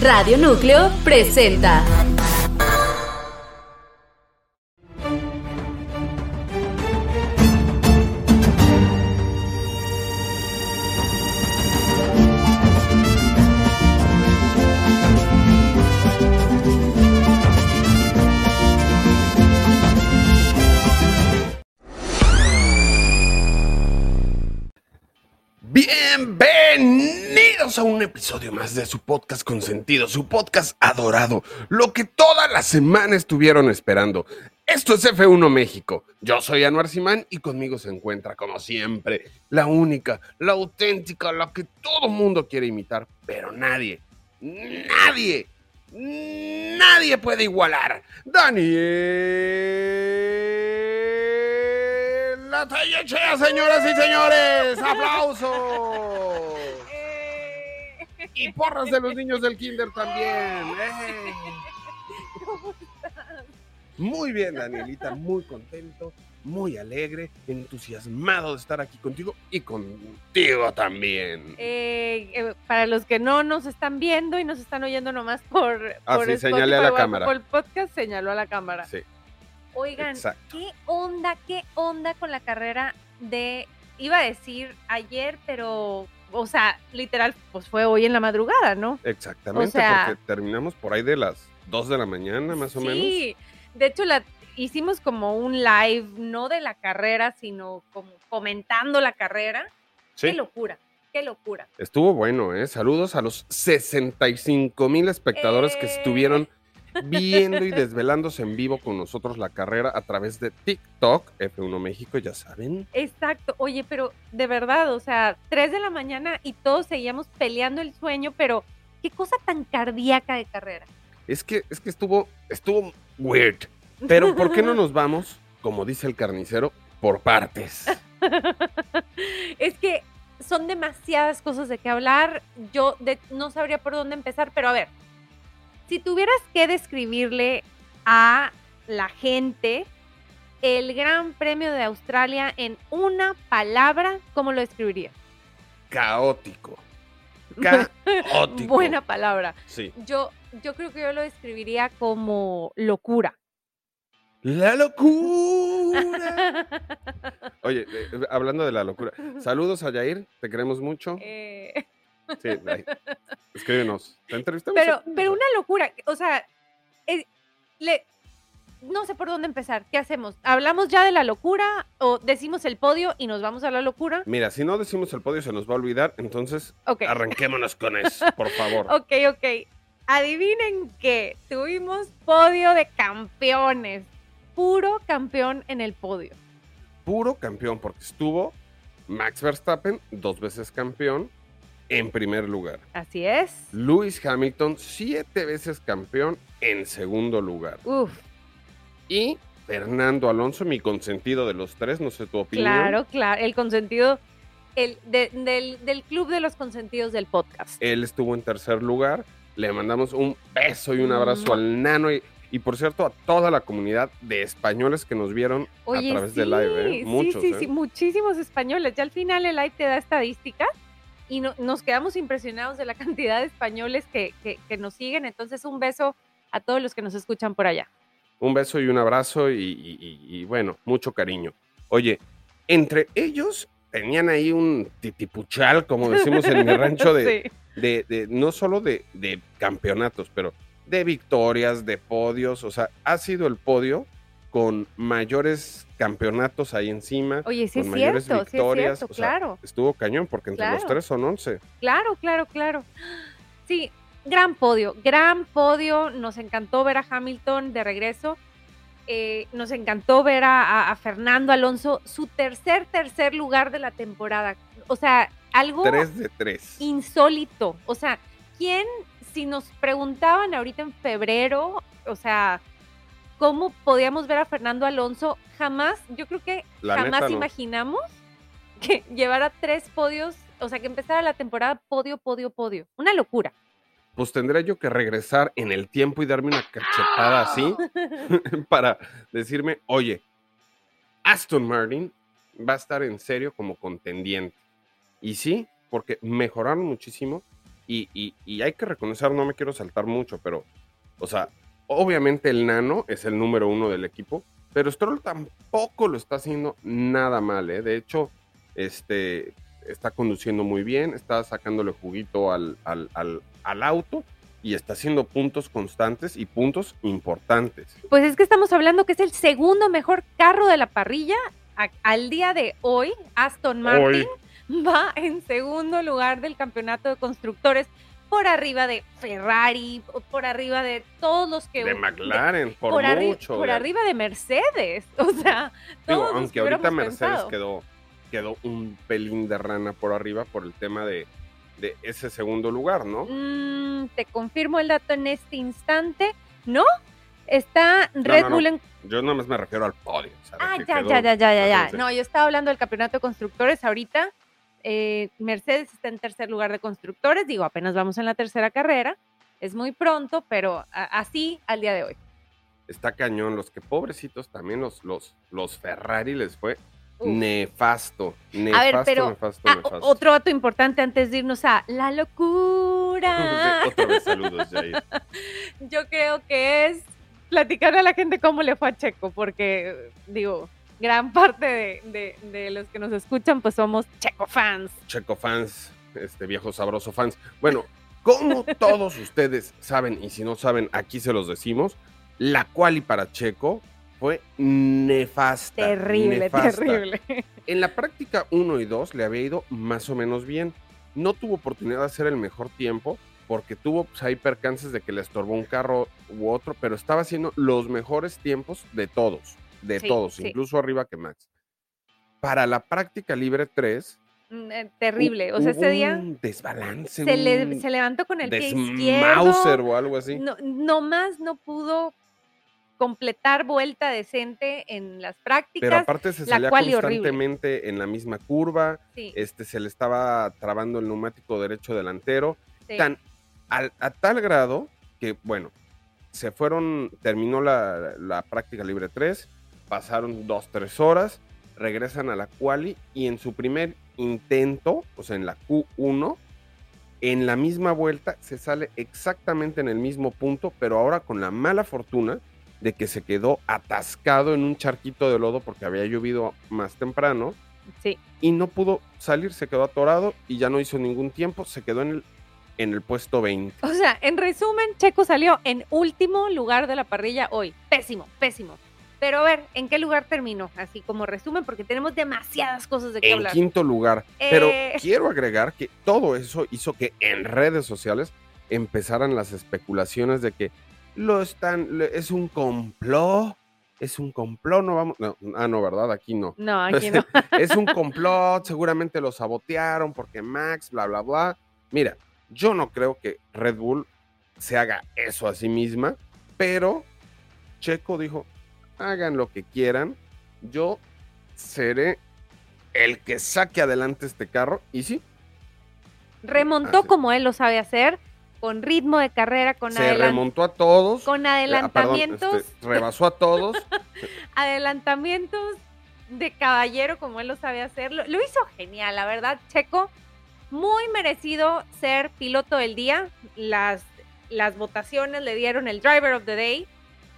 Radio Núcleo presenta. Episodio más de su podcast consentido, su podcast adorado, lo que toda la semana estuvieron esperando. Esto es F1 México. Yo soy Anuar Simán y conmigo se encuentra, como siempre, la única, la auténtica, la que todo mundo quiere imitar, pero nadie, nadie, nadie puede igualar. Daniel. La Tallechea, señoras y señores. ¡Aplausos! Y porras de los niños del kinder también. ¡Eh! Muy bien, Danielita, muy contento, muy alegre, entusiasmado de estar aquí contigo y contigo también. Eh, eh, para los que no nos están viendo y nos están oyendo nomás por, Ah, por sí, a la cámara. Por el podcast señaló a la cámara. Sí, Oigan, exacto. ¿qué onda, qué onda con la carrera de, iba a decir ayer, pero, o sea, literal, pues fue hoy en la madrugada, ¿no? Exactamente, O sea- porque terminamos por ahí de las 2 de la mañana, más o menos. Sí, de hecho la hicimos como un live, no de la carrera, sino como comentando la carrera. Sí, Qué locura, qué locura. estuvo bueno, ¿eh? Saludos a los 65 mil espectadores que Eh. estuvieron viendo y desvelándose en vivo con nosotros la carrera a través de TikTok, F1 México, ya saben. Exacto, oye, pero de verdad, o sea, 3 de la mañana y todos seguíamos peleando el sueño, pero qué cosa tan cardíaca de carrera. Es que, es que estuvo, estuvo weird. Pero ¿por qué no nos vamos, como dice el carnicero, por partes? es que son demasiadas cosas de qué hablar, yo de- no sabría por dónde empezar, pero a ver, si tuvieras que describirle a la gente el Gran Premio de Australia en una palabra, ¿cómo lo describirías? Caótico. Caótico. Buena palabra. Sí. Yo, yo creo que yo lo describiría como locura. La locura. Oye, eh, eh, hablando de la locura, saludos a Yair, te queremos mucho. Eh, Sí, ahí. escríbenos. ¿Te entrevistamos? pero, pero una locura, o sea, eh, le, no sé por dónde empezar. ¿Qué hacemos? ¿Hablamos ya de la locura o decimos el podio y nos vamos a la locura? Mira, si no decimos el podio se nos va a olvidar, entonces Ok, arranquémonos con eso, por favor. ok, ok. Adivinen que tuvimos podio de campeones. Puro campeón en el podio. Puro campeón, porque estuvo Max Verstappen, dos veces campeón, en primer lugar. Así es. Lewis Hamilton, siete veces campeón, en segundo lugar. Uf, Y Fernando Alonso, mi consentido de los tres, no sé tu opinión. claro, claro. El consentido, el de- del, del club de los consentidos del podcast. Él estuvo en tercer lugar. Le mandamos un beso y un abrazo al nano y, y, por cierto a toda la comunidad de españoles que nos vieron Oye, a través sí, de live. ¿eh? Muchos. sí, sí, ¿eh? sí, muchísimos españoles. Ya al final el live te da estadísticas y no- nos quedamos impresionados de la cantidad de españoles que, que- que nos siguen. Entonces, un beso a todos los que nos escuchan por allá. Un beso y un abrazo y, y- y- y, bueno, mucho cariño. Oye, entre ellos tenían ahí un titipuchal, como decimos en mi rancho, de, Sí. de, de- no solo de, de campeonatos, pero de victorias, de podios. O sea, ha sido el podio con mayores campeonatos ahí encima. Oye, sí con es mayores cierto, sí es victorias. cierto, o sea, claro. Estuvo cañón, porque entre los tres son 11. Claro, claro, claro. Sí, gran podio, gran podio. Nos encantó ver a Hamilton de regreso. Eh, nos encantó ver a, a- a Fernando Alonso, su tercer, tercer lugar de la temporada. O sea, algo 3 de 3. insólito. O sea, ¿quién, si nos preguntaban ahorita en febrero, o sea, cómo podíamos ver a Fernando Alonso, jamás, yo creo que La jamás neta, no. imaginamos que llevara tres podios, o sea, que empezara la temporada podio, podio, podio. Una locura. Pues tendría yo que regresar en el tiempo y darme una cachetada así para decirme, oye, Aston Martin va a estar en serio como contendiente. Y sí, porque mejoraron muchísimo Y, y- y hay que reconocer, no me quiero saltar mucho, pero, o sea, obviamente el nano es el número uno del equipo, pero Stroll tampoco lo está haciendo nada mal, ¿eh? De hecho, este, está conduciendo muy bien, está sacándole juguito al, al, al- al auto y está haciendo puntos constantes y puntos importantes. Pues es que estamos hablando que es el segundo mejor carro de la parrilla. A- al día de hoy, Aston Martin va en segundo lugar del campeonato de constructores, por arriba de Ferrari, por- arriba de todos los que... De McLaren, por, por, arri- mucho. por arriba de Mercedes. O sea, todos aunque que ahorita Mercedes pensado. quedó, quedó un pelín de rana por arriba por el tema de, de ese segundo lugar, ¿no? Mm, te confirmo el dato en este instante. ¿No? Está Red no, no. Bull en Yo nada más me refiero al podio. Ah, ya, ya, ya, ya, ya, ya. No, yo estaba hablando del campeonato de constructores ahorita. Eh, Mercedes está en tercer lugar de constructores. Digo, apenas vamos en la tercera carrera. Es muy pronto, pero así al día de hoy. Está cañón. Los que pobrecitos también los, los, los Ferrari les fue Uf. nefasto. Nefasto, A ver, pero nefasto, ah, nefasto. otro dato importante antes de irnos a la locura. Otra vez saludos, Jair. Yo creo que es platicar a la gente cómo le fue a Checo, porque digo, gran parte de, de- de los que nos escuchan pues somos Checo fans. Checo fans, este viejo sabroso fans. Bueno, como todos ustedes saben, y si no saben, aquí se los decimos, la quali para Checo fue nefasta. Terrible, nefasta. terrible. En la práctica 1 y 2 le había ido más o menos bien. No tuvo oportunidad de hacer el mejor tiempo porque tuvo pues, ahí percances de que le estorbó un carro u otro, pero estaba haciendo los mejores tiempos de todos, de Sí, todos, sí. incluso arriba que Max. Para la práctica libre 3, Mm, eh, Terrible. O sea, ese día un desbalance, se, le, un se levantó con el pie desmauser izquierdo. o algo así. No, nomás no pudo completar vuelta decente en las pero prácticas. aparte se salía quali horrible. constantemente en la misma curva, Sí, este, se le estaba trabando el neumático derecho delantero. sí. tan al- a tal grado que, bueno, se fueron, terminó la, la práctica libre 3, pasaron 2-3 horas, regresan a la quali y en su primer intento, o sea, en la Q1, en la misma vuelta se sale exactamente en el mismo punto, pero ahora con la mala fortuna de que se quedó atascado en un charquito de lodo porque había llovido más temprano sí. y no pudo salir, se quedó atorado y ya no hizo ningún tiempo, se quedó en el, en el puesto 20. O sea, en resumen, Checo salió en último lugar de la parrilla hoy. Pésimo, pésimo. Pero a ver, ¿en qué lugar terminó? Así como resumen, porque tenemos demasiadas cosas de qué En hablar. quinto lugar. Pero Eh. quiero agregar que todo eso hizo que en redes sociales empezaran las especulaciones de que lo están, es un complot, es un complot, no vamos, no, ah, no, ¿verdad? Aquí no. No, aquí no. es un complot, seguramente lo sabotearon porque Max, bla, bla, bla. Mira, yo no creo que Red Bull se haga eso a sí misma, pero Checo dijo, hagan lo que quieran, yo seré el que saque adelante este carro, y sí, Remontó Así. como él lo sabe hacer, con ritmo de carrera, con, se remontó a todos. con eh, ah, perdón, adelantamientos, este, rebasó a todos. adelantamientos de caballero como él lo sabe hacer. Lo, lo hizo genial, la verdad, Checo. Muy merecido ser piloto del día. Las, las votaciones le dieron el Driver of the Day.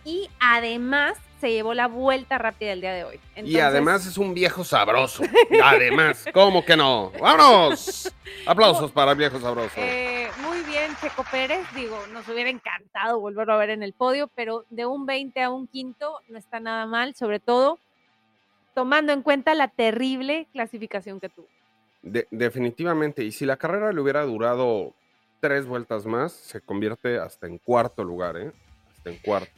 Y además se llevó la vuelta rápida el día de hoy. y además es un viejo sabroso. Además, ¿cómo que no? ¡Vámonos! Aplausos para el viejo sabroso. Eh, muy bien, Checo Pérez. Digo, nos hubiera encantado volverlo a ver en el podio, pero de un 20 a un quinto no está nada mal, sobre todo tomando en cuenta la terrible clasificación que tuvo. De- definitivamente, y si la carrera le hubiera durado tres vueltas más, se convierte hasta en cuarto lugar, ¿eh? Hasta en cuarto.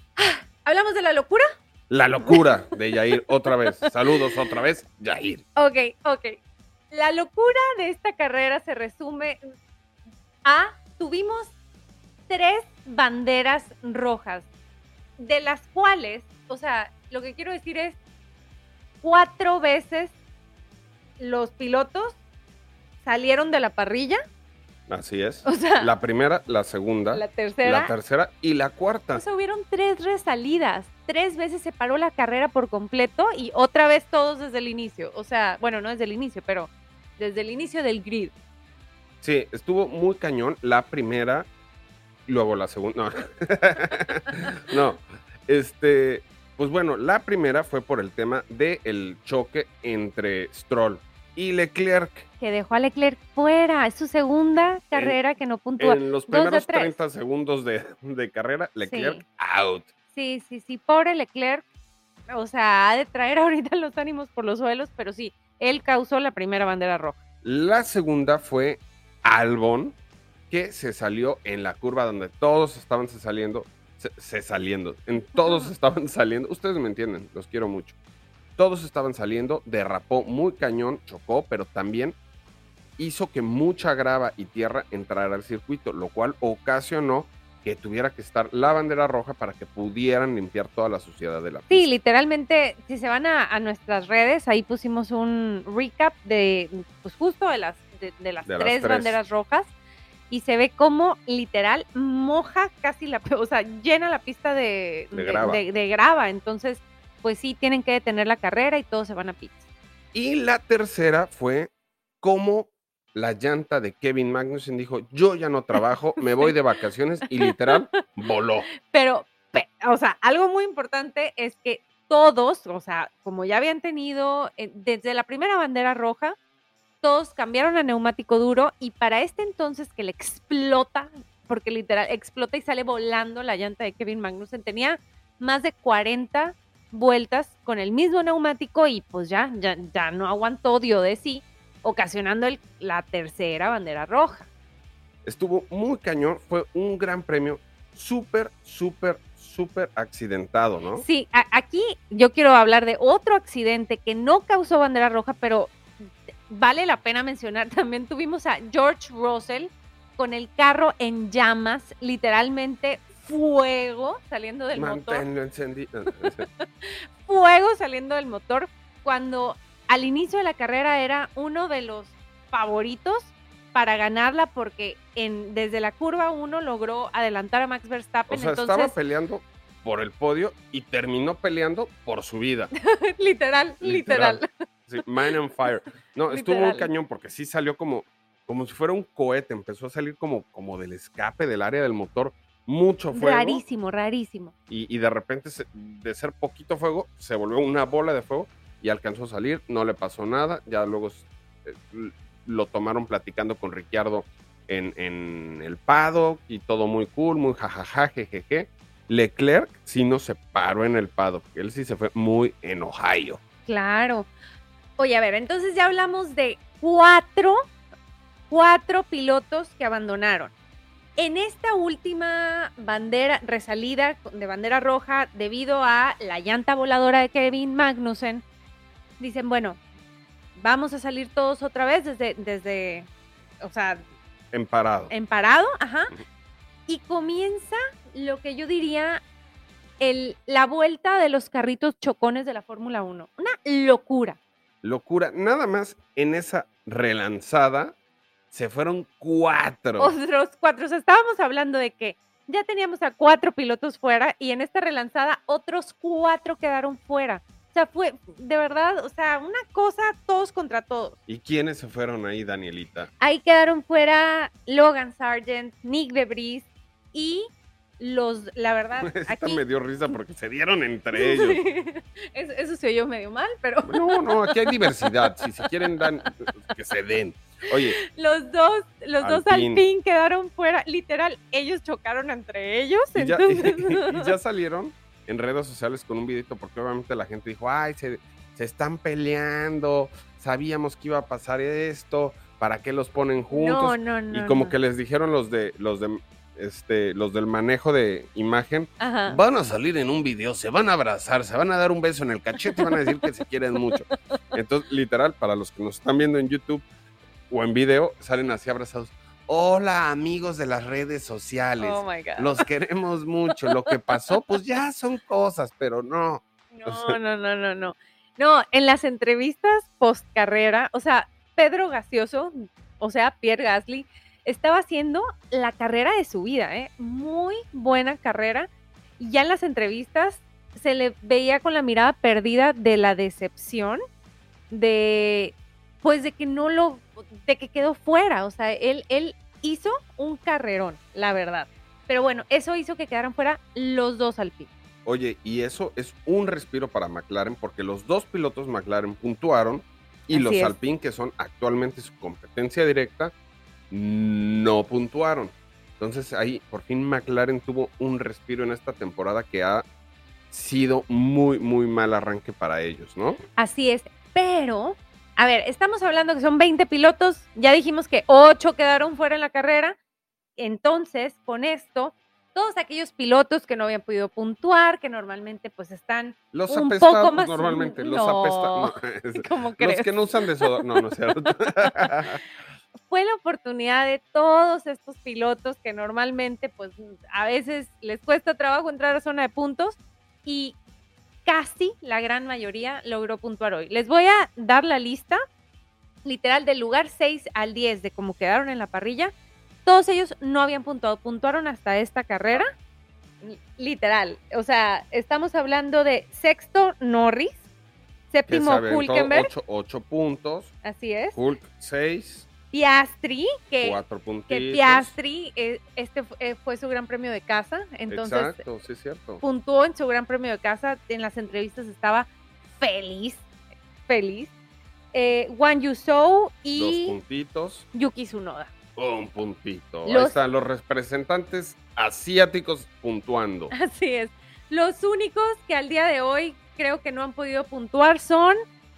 ¿Hablamos de la locura? La locura de Yair, otra vez. Saludos otra vez, Yair. Ok, ok. La locura de esta carrera se resume a, tuvimos tres banderas rojas, de las cuales, o sea, lo que quiero decir es, cuatro veces los pilotos salieron de la parrilla, Así es. o sea, la, La primera, la segunda, la, tercera. tercera y la cuarta. O sea, hubieron tres resalidas. Tres veces se paró la carrera por completo y otra vez todos desde el inicio. O sea, bueno, no desde el inicio, pero desde el inicio del grid. Sí, estuvo muy cañón. La primera, luego la segunda. No. no. Este, pues bueno, la primera fue por el tema del choque entre Stroll y Leclerc. Que dejó a Leclerc fuera. Es su segunda carrera que no puntúa. En los primeros tres. 30 segundos de, de carrera, Leclerc Sí. out. Sí, sí, sí. Pobre Leclerc. O sea, ha de traer ahorita los ánimos por los suelos, pero sí, él causó la primera bandera roja. La segunda fue Albon, que se salió en la curva donde todos estaban se saliendo, se, se saliendo, en todos estaban saliendo, ustedes me entienden, los quiero mucho. Todos estaban saliendo, derrapó muy cañón, chocó, pero también hizo que mucha grava y tierra entrara al circuito, lo cual ocasionó que tuviera que estar la bandera roja para que pudieran limpiar toda la suciedad de la pista. Sí, literalmente, si se van a, a nuestras redes, ahí pusimos un recap de, pues justo de las, de, de las, De las tres, banderas rojas y se ve como literal moja casi la, o sea, llena la pista de, De grava. de- de grava. Entonces, pues sí, tienen que detener la carrera y todos se van a pits. Y la tercera fue cómo la llanta de Kevin Magnussen dijo, yo ya no trabajo, me voy de vacaciones y literal voló. Pero, pe- o sea, algo muy importante es que todos, o sea, como ya habían tenido eh, desde la primera bandera roja, todos cambiaron a neumático duro y para este entonces que le explota, porque literal explota y sale volando la llanta de Kevin Magnussen, tenía más de 40 vueltas con el mismo neumático y pues ya, ya, ya no aguantó, dio de sí, ocasionando el- la tercera bandera roja. Estuvo muy cañón, fue un gran premio, súper, súper, súper accidentado, ¿no? Sí, a- aquí yo quiero hablar de otro accidente que no causó bandera roja, pero vale la pena mencionar. También tuvimos a George Russell con el carro en llamas, literalmente fuego saliendo del motor. Manténlo encendido. Fuego saliendo del motor cuando al inicio de la carrera era uno de los favoritos para ganarla porque en, desde la curva 1 logró adelantar a Max O Verstappen. sea, entonces, estaba peleando por el podio y terminó peleando por su vida. literal, literal. Literal. Sí, Man on Fire. No, estuvo Literal. cañón porque sí salió como, como si fuera un cohete. Empezó a salir como, como del escape del área del motor. Mucho fuego. Rarísimo, rarísimo. Y, y de repente, se- de ser poquito fuego, se volvió una bola de fuego y alcanzó a salir. No le pasó nada. Ya luego eh, lo tomaron platicando con Ricciardo en, en el paddock y todo muy cool, muy jajaja, jejeje. Leclerc sí no se paró en el paddock. Él sí se fue muy en Ohio. Claro. Oye, a ver, entonces ya hablamos de cuatro, cuatro pilotos que abandonaron. En esta última bandera, resalida de bandera roja, debido a la llanta voladora de Kevin Magnussen, dicen, bueno, vamos a salir todos otra vez desde, desde o sea, En parado. en parado, ajá. Y comienza lo que yo diría el, la vuelta de los carritos chocones de la Fórmula 1. Una locura. Locura. Nada más en esa relanzada se fueron cuatro. Otros cuatro. O sea, estábamos hablando de que ya teníamos a cuatro pilotos fuera y en esta relanzada otros cuatro quedaron fuera. O sea, fue de verdad, o sea, una cosa todos contra todos. ¿Y quiénes se fueron ahí, Danielita? Ahí quedaron fuera Logan Sargent, Nick Debris y los, la verdad, Esta aquí... me dio risa porque se dieron entre ellos. Eso, eso se oyó medio mal, pero No, no, aquí hay diversidad. Si se quieren, dan, que se den. Oye, los dos, los dos Alpine. Alpine quedaron fuera. Literal, ellos chocaron entre ellos. y ya, entonces, y ya salieron en redes sociales con un videito porque obviamente la gente dijo, ay, se, se están peleando, sabíamos que iba a pasar esto, ¿para qué los ponen juntos? no, no, no. y como que les dijeron los de los de este los del manejo de imagen Ajá. van a salir en un video, se van a abrazar, se van a dar un beso en el cachete van a decir que se quieren mucho. Entonces, literal, para los que nos están viendo en YouTube o en video, salen así abrazados. Hola, amigos de las redes sociales. Oh my God. Los queremos mucho. Lo que pasó, pues ya son cosas, pero no. No, no, no, no, no. No, en las entrevistas post carrera, o sea, Pedro Gaseoso, o sea, Pierre Gasly, estaba haciendo la carrera de su vida, ¿eh? Muy buena carrera. Y ya en las entrevistas se le veía con la mirada perdida de la decepción, de pues de que no lo, de que quedó fuera. O sea, él, él hizo un carrerón, la verdad. Pero bueno, eso hizo que quedaran fuera los dos Alpine. Oye, y eso es un respiro para McLaren porque los dos pilotos McLaren puntuaron y Así los es. Alpine, que son actualmente su competencia directa, no puntuaron. Entonces ahí por fin McLaren tuvo un respiro en esta temporada que ha sido muy, muy mal arranque para ellos, ¿no? Así es, pero, a ver, estamos hablando que son 20 pilotos, ya dijimos que 8 quedaron fuera en la carrera, entonces con esto, todos aquellos pilotos que no habían podido puntuar, que normalmente pues están, Los Un apestados poco más- normalmente, los no. apestados. como los que no usan desodorante. No, no es cierto. fue la oportunidad de todos estos pilotos que normalmente pues a veces les cuesta trabajo entrar a zona de puntos y casi la gran mayoría logró puntuar hoy. Les voy a dar la lista literal del lugar 6 al 10 de cómo quedaron en la parrilla. Todos ellos no habían puntuado, puntuaron hasta esta carrera. Literal, o sea, estamos hablando de sexto Norris, séptimo Hulkenberg, ocho, ocho puntos, así es, Hulk 6, Piastri, que 4 puntitos. que Piastri, eh, este eh, fue su gran premio de casa, entonces Exacto, sí cierto. puntuó en su gran premio de casa, en las entrevistas estaba feliz, feliz. Eh, Wang Dos y puntitos, Yuki Tsunoda. un puntito. Ahí Los- están los representantes asiáticos puntuando. Así es. Los únicos que al día de hoy creo que no han podido puntuar son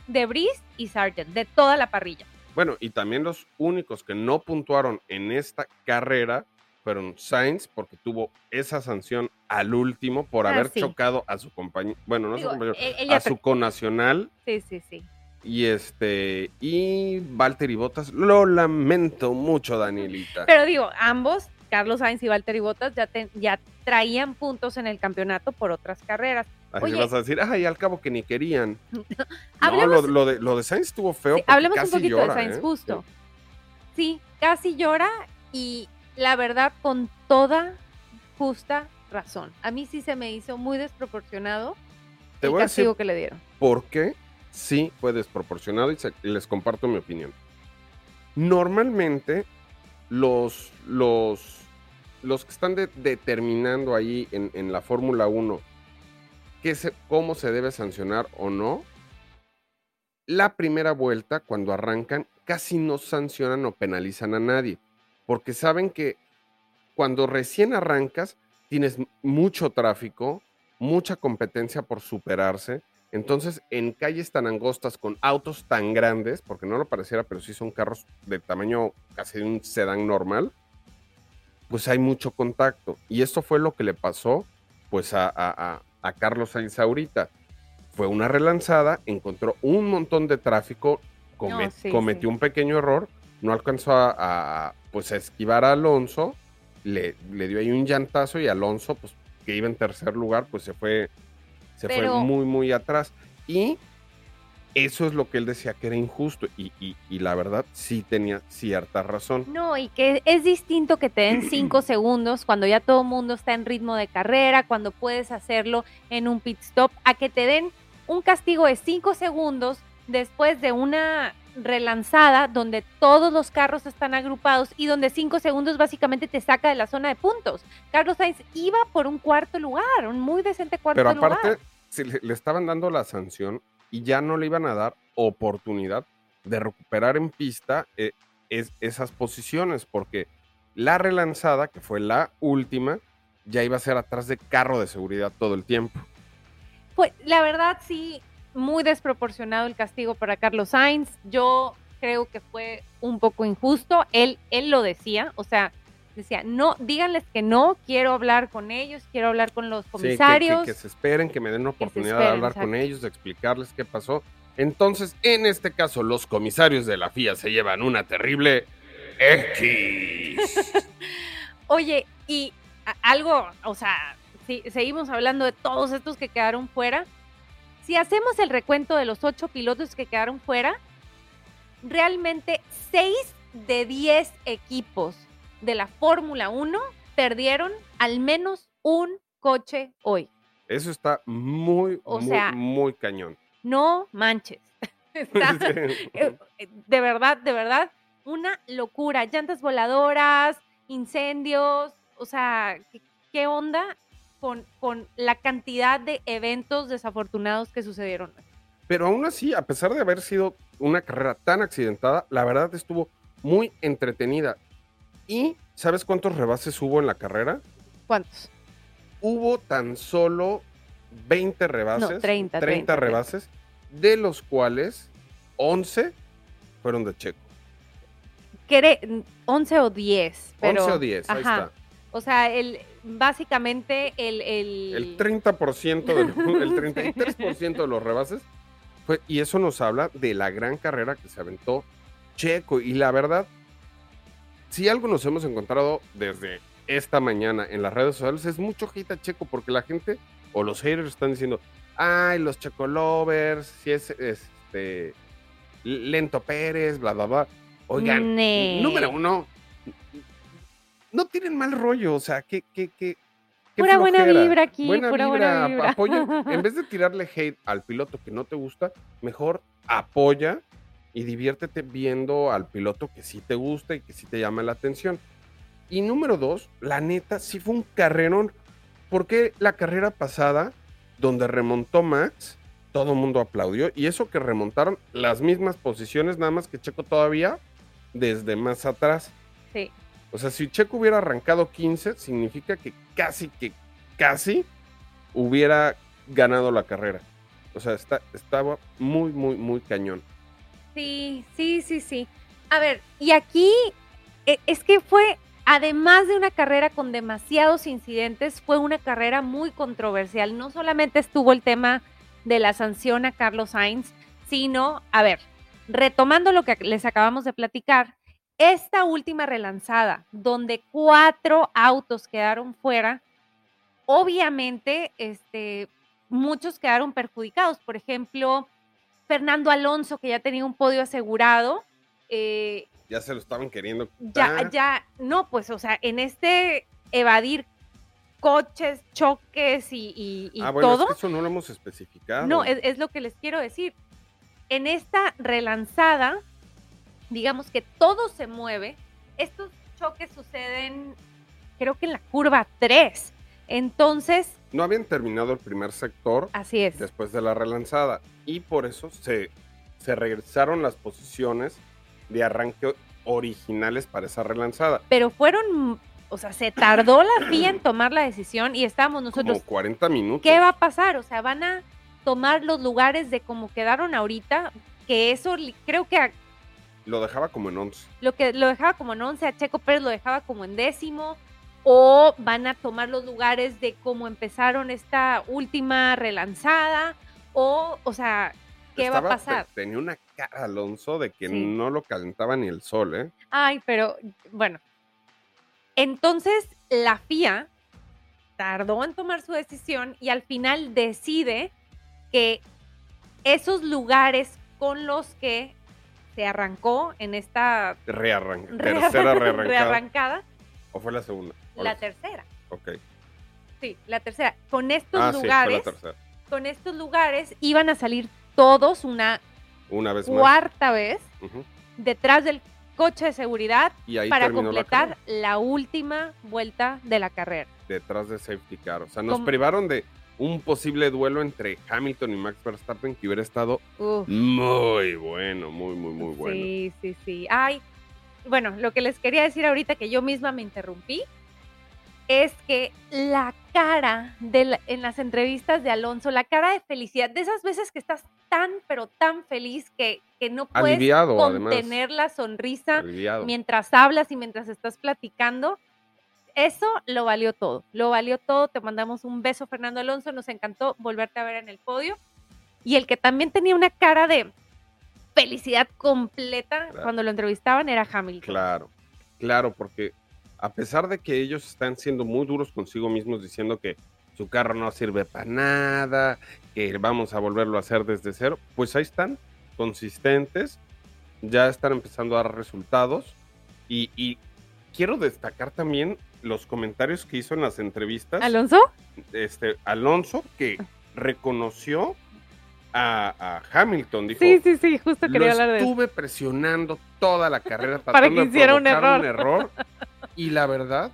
Debris y Sargent, de toda la parrilla. Bueno, y también los únicos que no puntuaron en esta carrera fueron Sainz, porque tuvo esa sanción al último por Ah, haber sí. chocado a su compañero, bueno, no a su Digo, compañero, ya a su conacional. Sí, sí, sí. Y este, y Valtteri Bottas, lo lamento mucho, Danielita. Pero digo, ambos, Carlos Sainz y Valtteri Bottas, ya, te- ya traían puntos en el campeonato por otras carreras. Así oye. vas a decir, ay, al cabo que ni querían. No, Hablemos- lo, lo de, lo de Sainz estuvo feo. Sí, hablemos un poquito llora, de Sainz, ¿eh? justo. Sí, casi llora y la verdad con toda justa razón. A mí sí se me hizo muy desproporcionado Te el voy a decir castigo que le dieron. por qué sí fue desproporcionado y, se- les comparto mi opinión. Normalmente los, los, los que están de- determinando ahí en, en la Fórmula 1 se, cómo se debe sancionar o no, la primera vuelta, cuando arrancan, casi no sancionan o penalizan a nadie, porque saben que cuando recién arrancas, tienes mucho tráfico, mucha competencia por superarse, entonces, en calles tan angostas con autos tan grandes, porque no lo pareciera, pero sí son carros de tamaño casi de un sedán normal, pues hay mucho contacto. Y esto fue lo que le pasó pues a- a Carlos Sainz ahorita. Fue una relanzada, encontró un montón de tráfico, come- No, sí, cometió sí. un pequeño error, no alcanzó a, a, pues a esquivar a Alonso, le, le dio ahí un llantazo y Alonso, pues que iba en tercer lugar, pues se fue, se Pero- fue muy, muy atrás. Y eso es lo que él decía que era injusto. Y, y- y la verdad sí tenía cierta razón. No, y que es distinto que te den cinco segundos cuando ya todo el mundo está en ritmo de carrera, cuando puedes hacerlo en un pit stop, a que te den un castigo de cinco segundos después de una relanzada donde todos los carros están agrupados y donde cinco segundos básicamente te saca de la zona de puntos. Carlos Sainz iba por un cuarto lugar, un muy decente cuarto Pero lugar. aparte, si le, le estaban dando la sanción y ya no le iban a dar oportunidad de recuperar en pista eh, es- esas posiciones, porque la relanzada, que fue la última, ya iba a ser atrás de carro de seguridad todo el tiempo. Pues la verdad sí, muy desproporcionado el castigo para Carlos Sainz. Yo creo que fue un poco injusto. Él, él lo decía, o sea, decía, no, díganles que no, quiero hablar con ellos, quiero hablar con los Sí, que- comisarios. que, que se esperen, que me den la se oportunidad de hablar con ellos, de explicarles qué pasó. Entonces, en este caso, los comisarios de la FIA se llevan una terrible X. Oye, y algo, o sea, si seguimos hablando de todos estos que quedaron fuera. Si hacemos el recuento de los ocho pilotos que quedaron fuera, realmente seis de 10 equipos de la Fórmula 1 perdieron al menos un coche hoy. Eso está muy, O muy, sea- muy cañón. No manches. Está, eh, de verdad, de verdad, una locura. Llantas voladoras, incendios, o sea, ¿qué, qué onda con, con la cantidad de eventos desafortunados que sucedieron? Pero aún así, a pesar de haber sido una carrera tan accidentada, la verdad estuvo muy entretenida. ¿Y sabes cuántos rebases hubo en la carrera? ¿Cuántos? Hubo tan solo 20 rebases. 30, 30, rebases, de los cuales 11 fueron de Checo. Cre- 11 o 10. Pero, 11 o 10, ahí ajá. está. O sea, el, básicamente el... El, El 30%, de lo- el 33% de los rebases fue, y eso nos habla de la gran carrera que se aventó Checo. Y la verdad, si algo nos hemos encontrado desde esta mañana en las redes sociales, es mucho hate a Checo, porque la gente o los haters están diciendo, ay, los Checo lovers, si es este lento Pérez, bla, bla, bla. Oigan, Ne. número uno, no tienen mal rollo, o sea, que, que, que, Pura buena flojera. vibra aquí, Buena pura vibra, buena vibra. apoyen. En vez de tirarle hate al piloto que no te gusta, mejor apoya y diviértete viendo al piloto que sí te gusta y que sí te llama la atención. Y número dos, la neta, sí fue un carrerón. Porque la carrera pasada, donde remontó Max, todo el mundo aplaudió. Y eso que remontaron las mismas posiciones, nada más que Checo todavía desde más atrás. Sí. O sea, si Checo hubiera arrancado 15, significa que casi, que casi hubiera ganado la carrera. O sea, está, estaba muy, muy, muy cañón. Sí, sí, sí, sí. A ver, y aquí e- es que fue, además de una carrera con demasiados incidentes, fue una carrera muy controversial. No solamente estuvo el tema de la sanción a Carlos Sainz, sino, a ver, retomando lo que les acabamos de platicar, esta última relanzada, donde cuatro autos quedaron fuera, obviamente, este, muchos quedaron perjudicados. Por ejemplo, Fernando Alonso, que ya tenía un podio asegurado, eh, Ya se lo estaban queriendo ya, ya, no, pues, o sea, en este evadir coches, choques y, y- y ah, bueno, todo, es que eso no lo hemos especificado. no, es, es lo que les quiero decir. En esta relanzada, digamos que todo se mueve. Estos choques suceden, creo que en la curva 3. Entonces, No habían terminado el primer sector así es. después de la relanzada. Y por eso se, se regresaron las posiciones de arranque originales para esa relanzada. Pero fueron, o sea, se tardó la FIA en tomar la decisión y estábamos nosotros, Como 40 minutos. ¿qué va a pasar? O sea, van a tomar los lugares de como quedaron ahorita, que eso creo que a- Lo dejaba como en 11. lo que lo dejaba como en 11, a Checo Pérez lo dejaba como en décimo, o van a tomar los lugares de cómo empezaron esta última relanzada, o, o sea, ¿qué va a pasar? te- Tenía una cara Alonso de que Sí. no lo calentaba ni el sol, ¿eh? Ay, pero bueno. Entonces la FIA tardó en tomar su decisión y al final decide que esos lugares con los que se arrancó en esta Rearran- tercera rearrancada. rearrancada, ¿O fue la segunda? ¿O la tercera. Ok. Sí, la tercera. Con estos Ah, sí, fue lugares, la tercera. Con estos lugares iban a salir todos una Una vez más. cuarta vez detrás del coche de seguridad Y ahí para la completar la última vuelta de la carrera. detrás de safety car. O sea, nos Como- privaron de un posible duelo entre Hamilton y Max Verstappen que hubiera estado Uf, muy bueno, muy, muy, muy bueno. Sí, sí, sí. Ay, bueno, lo que les quería decir ahorita que yo misma me interrumpí es que la cara de la- en las entrevistas de Alonso, la cara de felicidad, de esas veces que estás tan, pero tan feliz que, que no puedes Aliviado, además. contener la sonrisa Aliviado. mientras hablas y mientras estás platicando. Eso lo valió todo, lo valió todo. Te mandamos un beso, Fernando Alonso. Nos encantó volverte a ver en el podio. Y el que también tenía una cara de felicidad completa Claro. cuando lo entrevistaban era Hamilton. Claro, claro, porque a pesar de que ellos están siendo muy duros consigo mismos diciendo que su carro no sirve para nada, que vamos a volverlo a hacer desde cero, pues ahí están, consistentes, ya están empezando a dar resultados y, y quiero destacar también los comentarios que hizo en las entrevistas ¿Alonso? este, Alonso, que reconoció a, a Hamilton. Dijo, Sí, sí, sí, justo quería hablar de estuve presionando toda la carrera Para que hiciera un error. error, y la verdad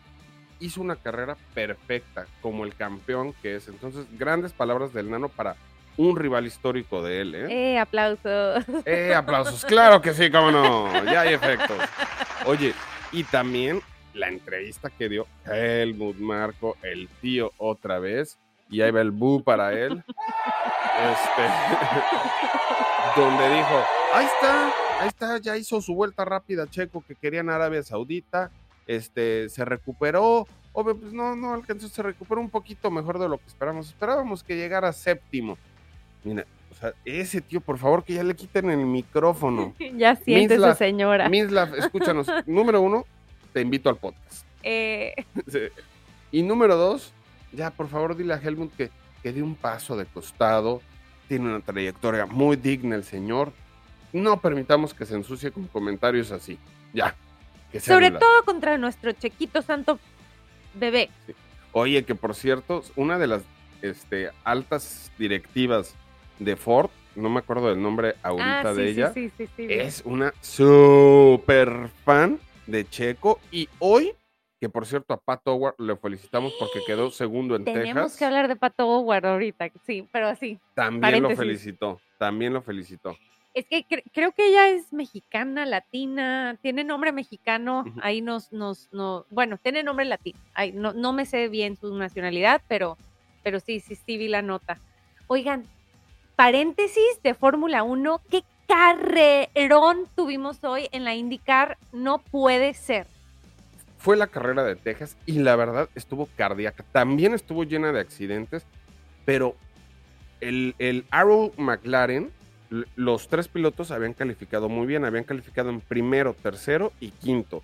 hizo una carrera perfecta como el campeón que es. Entonces, grandes palabras del nano para un rival histórico de él, ¿eh? Eh, aplausos. Eh, aplausos, claro que sí, cómo no, ya hay efectos. Oye, y también la entrevista que dio Helmut Marco, el tío otra vez, y ahí va el bu para él. Este, donde dijo, ahí está, ahí está, ya hizo su vuelta rápida Checo que quería en Arabia Saudita, este, se recuperó, obvio, pues no, no alcanzó, se recuperó un poquito mejor de lo que esperábamos, esperábamos que llegara séptimo. Mira, o sea, ese tío, por favor, que ya le quiten el micrófono. ya siéntese, Mislav, señora. Mislav, escúchanos. número uno, te invito al podcast. Eh. Y número dos, ya por favor dile a Helmut que, que dé un paso de costado. Tiene una trayectoria muy digna el señor. No permitamos que se ensucie con comentarios así. Ya. Sobre todo contra nuestro chequito santo bebé. Oye, que por cierto, una de las este, altas directivas de Ford, no me acuerdo del nombre ahorita ah, sí, de sí, ella, sí, sí, sí, es una super fan de Checo y hoy, que por cierto a Pat Howard le felicitamos porque quedó segundo en Tenemos Texas, que hablar de Pato Howard ahorita, sí, pero así. también paréntesis. lo felicitó, también lo felicitó. Es que cre- creo que ella es mexicana, latina, tiene nombre mexicano, Ujú. ahí nos, nos, no, bueno, tiene nombre latino, ahí no, no me sé bien su nacionalidad, pero, pero sí, sí, sí vi la nota. Oigan, paréntesis de Fórmula 1, qué carrerón tuvimos hoy en la IndyCar, no puede ser. Fue la carrera de Texas y la verdad estuvo cardíaca, también estuvo llena de accidentes, pero el, el Arrow McLaren, los tres pilotos habían calificado muy bien, habían calificado en primero, tercero y quinto.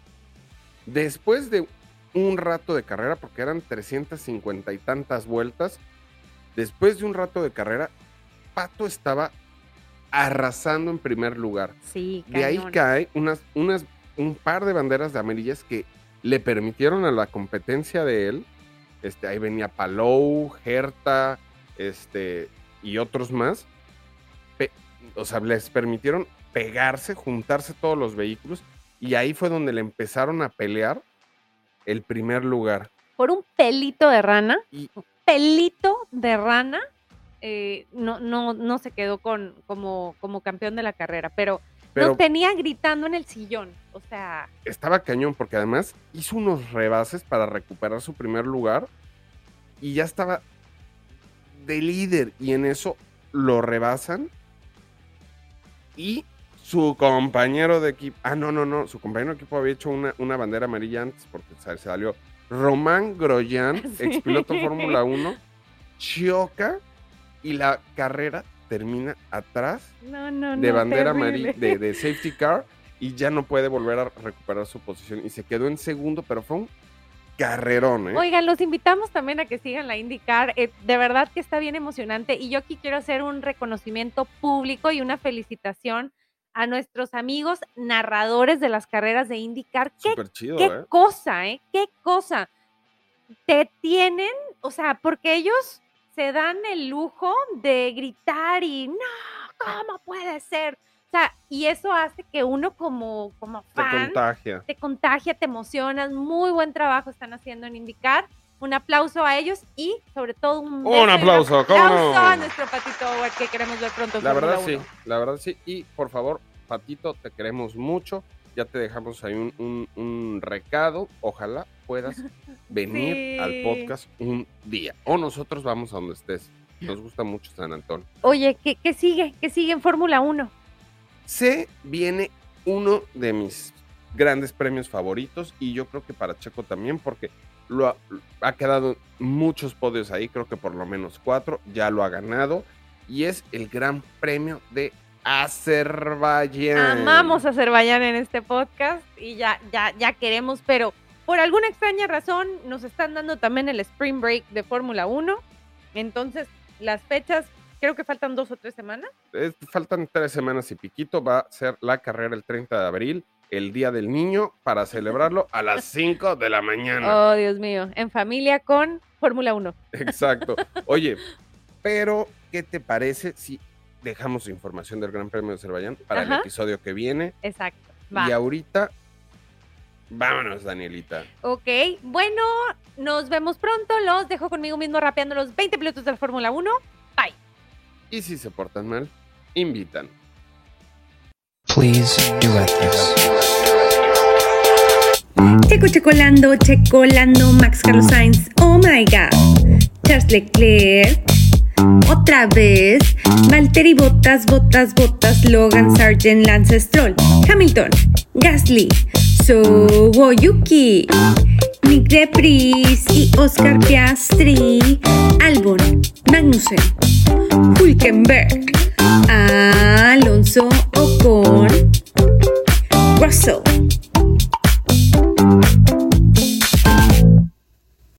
Después de un rato de carrera, porque eran 350 y tantas vueltas, después de un rato de carrera, Pato estaba arrasando en primer lugar. Sí, De ahí cae unas, unas, un par de banderas de amarillas que le permitieron a la competencia de él. Este, ahí venía Palou, Herta, este, y otros más. O sea, les permitieron pegarse, juntarse todos los vehículos. Y ahí fue donde le empezaron a pelear el primer lugar. Por un pelito de rana, Y un pelito de rana, eh, no, no, no se quedó con, como, como campeón de la carrera, pero, pero nos tenía gritando en el sillón. O sea, estaba cañón porque además hizo unos rebases para recuperar su primer lugar y ya estaba de líder y en eso lo rebasan y su compañero de equipo, ah no, no, no, su compañero de equipo había hecho una, una bandera amarilla antes porque se salió Román Groyan, Sí. ex piloto Fórmula 1, choca y la carrera termina atrás no, no, no. de bandera amarilla, de, de safety car, y ya no puede volver a recuperar su posición. Y se quedó en segundo, pero fue un carrerón, ¿eh? Oigan, los invitamos también a que sigan la IndyCar. eh, de verdad que está bien emocionante. Y yo aquí quiero hacer un reconocimiento público y una felicitación a nuestros amigos narradores de las carreras de IndyCar. ¡Qué Súper chido, qué ¿eh? cosa, ¿eh? Qué cosa. Te tienen, o sea, porque ellos se dan el lujo de gritar y no, ¿cómo puede ser? Sea, y eso hace que uno como, como Te contagia. te contagia, te emocionas. Muy buen trabajo están haciendo en indicar. Un aplauso a ellos y sobre todo un, y aplauso, ¿cómo aplauso no? a nuestro Patito Howard que queremos ver pronto. La verdad sí, 1. la verdad sí. Y por favor, Patito, te queremos mucho. Ya te dejamos ahí un, un- un recado. Ojalá puedas venir Sí. al podcast un día. O nosotros vamos a donde estés. Nos gusta mucho San Antonio. Oye, ¿qué, qué sigue? ¿Qué sigue en Fórmula 1? Se viene uno de mis grandes premios favoritos y yo creo que para Checo también porque lo ha, quedado muchos podios ahí, creo que por lo menos cuatro, ya lo ha ganado y es el Gran Premio de Azerbaiyán. Amamos Azerbaiyán en este podcast y ya, ya, ya queremos, pero por alguna extraña razón nos están dando también el Spring Break de Fórmula 1. Entonces, las fechas, creo que faltan dos o tres semanas. Es- faltan tres semanas y piquito, va a ser la carrera el 30 de abril, el Día del Niño, para celebrarlo a las 5 de la mañana. Oh, Dios mío, en familia con Fórmula 1. Exacto. Oye, pero ¿qué te parece si dejamos información del Gran Premio de Azerbaiyán para el episodio que viene. Exacto. Va. Y ahorita, vámonos, Danielita. Ok, bueno, nos vemos pronto. Los dejo conmigo mismo rapeando los 20 pilotos de la Fórmula 1. Y si se portan mal, invitan. Please duet this. Checo checolando, checolando, Max Carlos Sainz, oh my god. Charles Leclerc, otra vez. Valtteri Bottas, Bottas, Bottas, Logan Sargent, Lance Stroll, Hamilton, Gasly, Sogo Yuki, Nick Depris y Oscar Piastri, Albon, Magnussen, Hulkenberg, Alonso Ocon, Russell.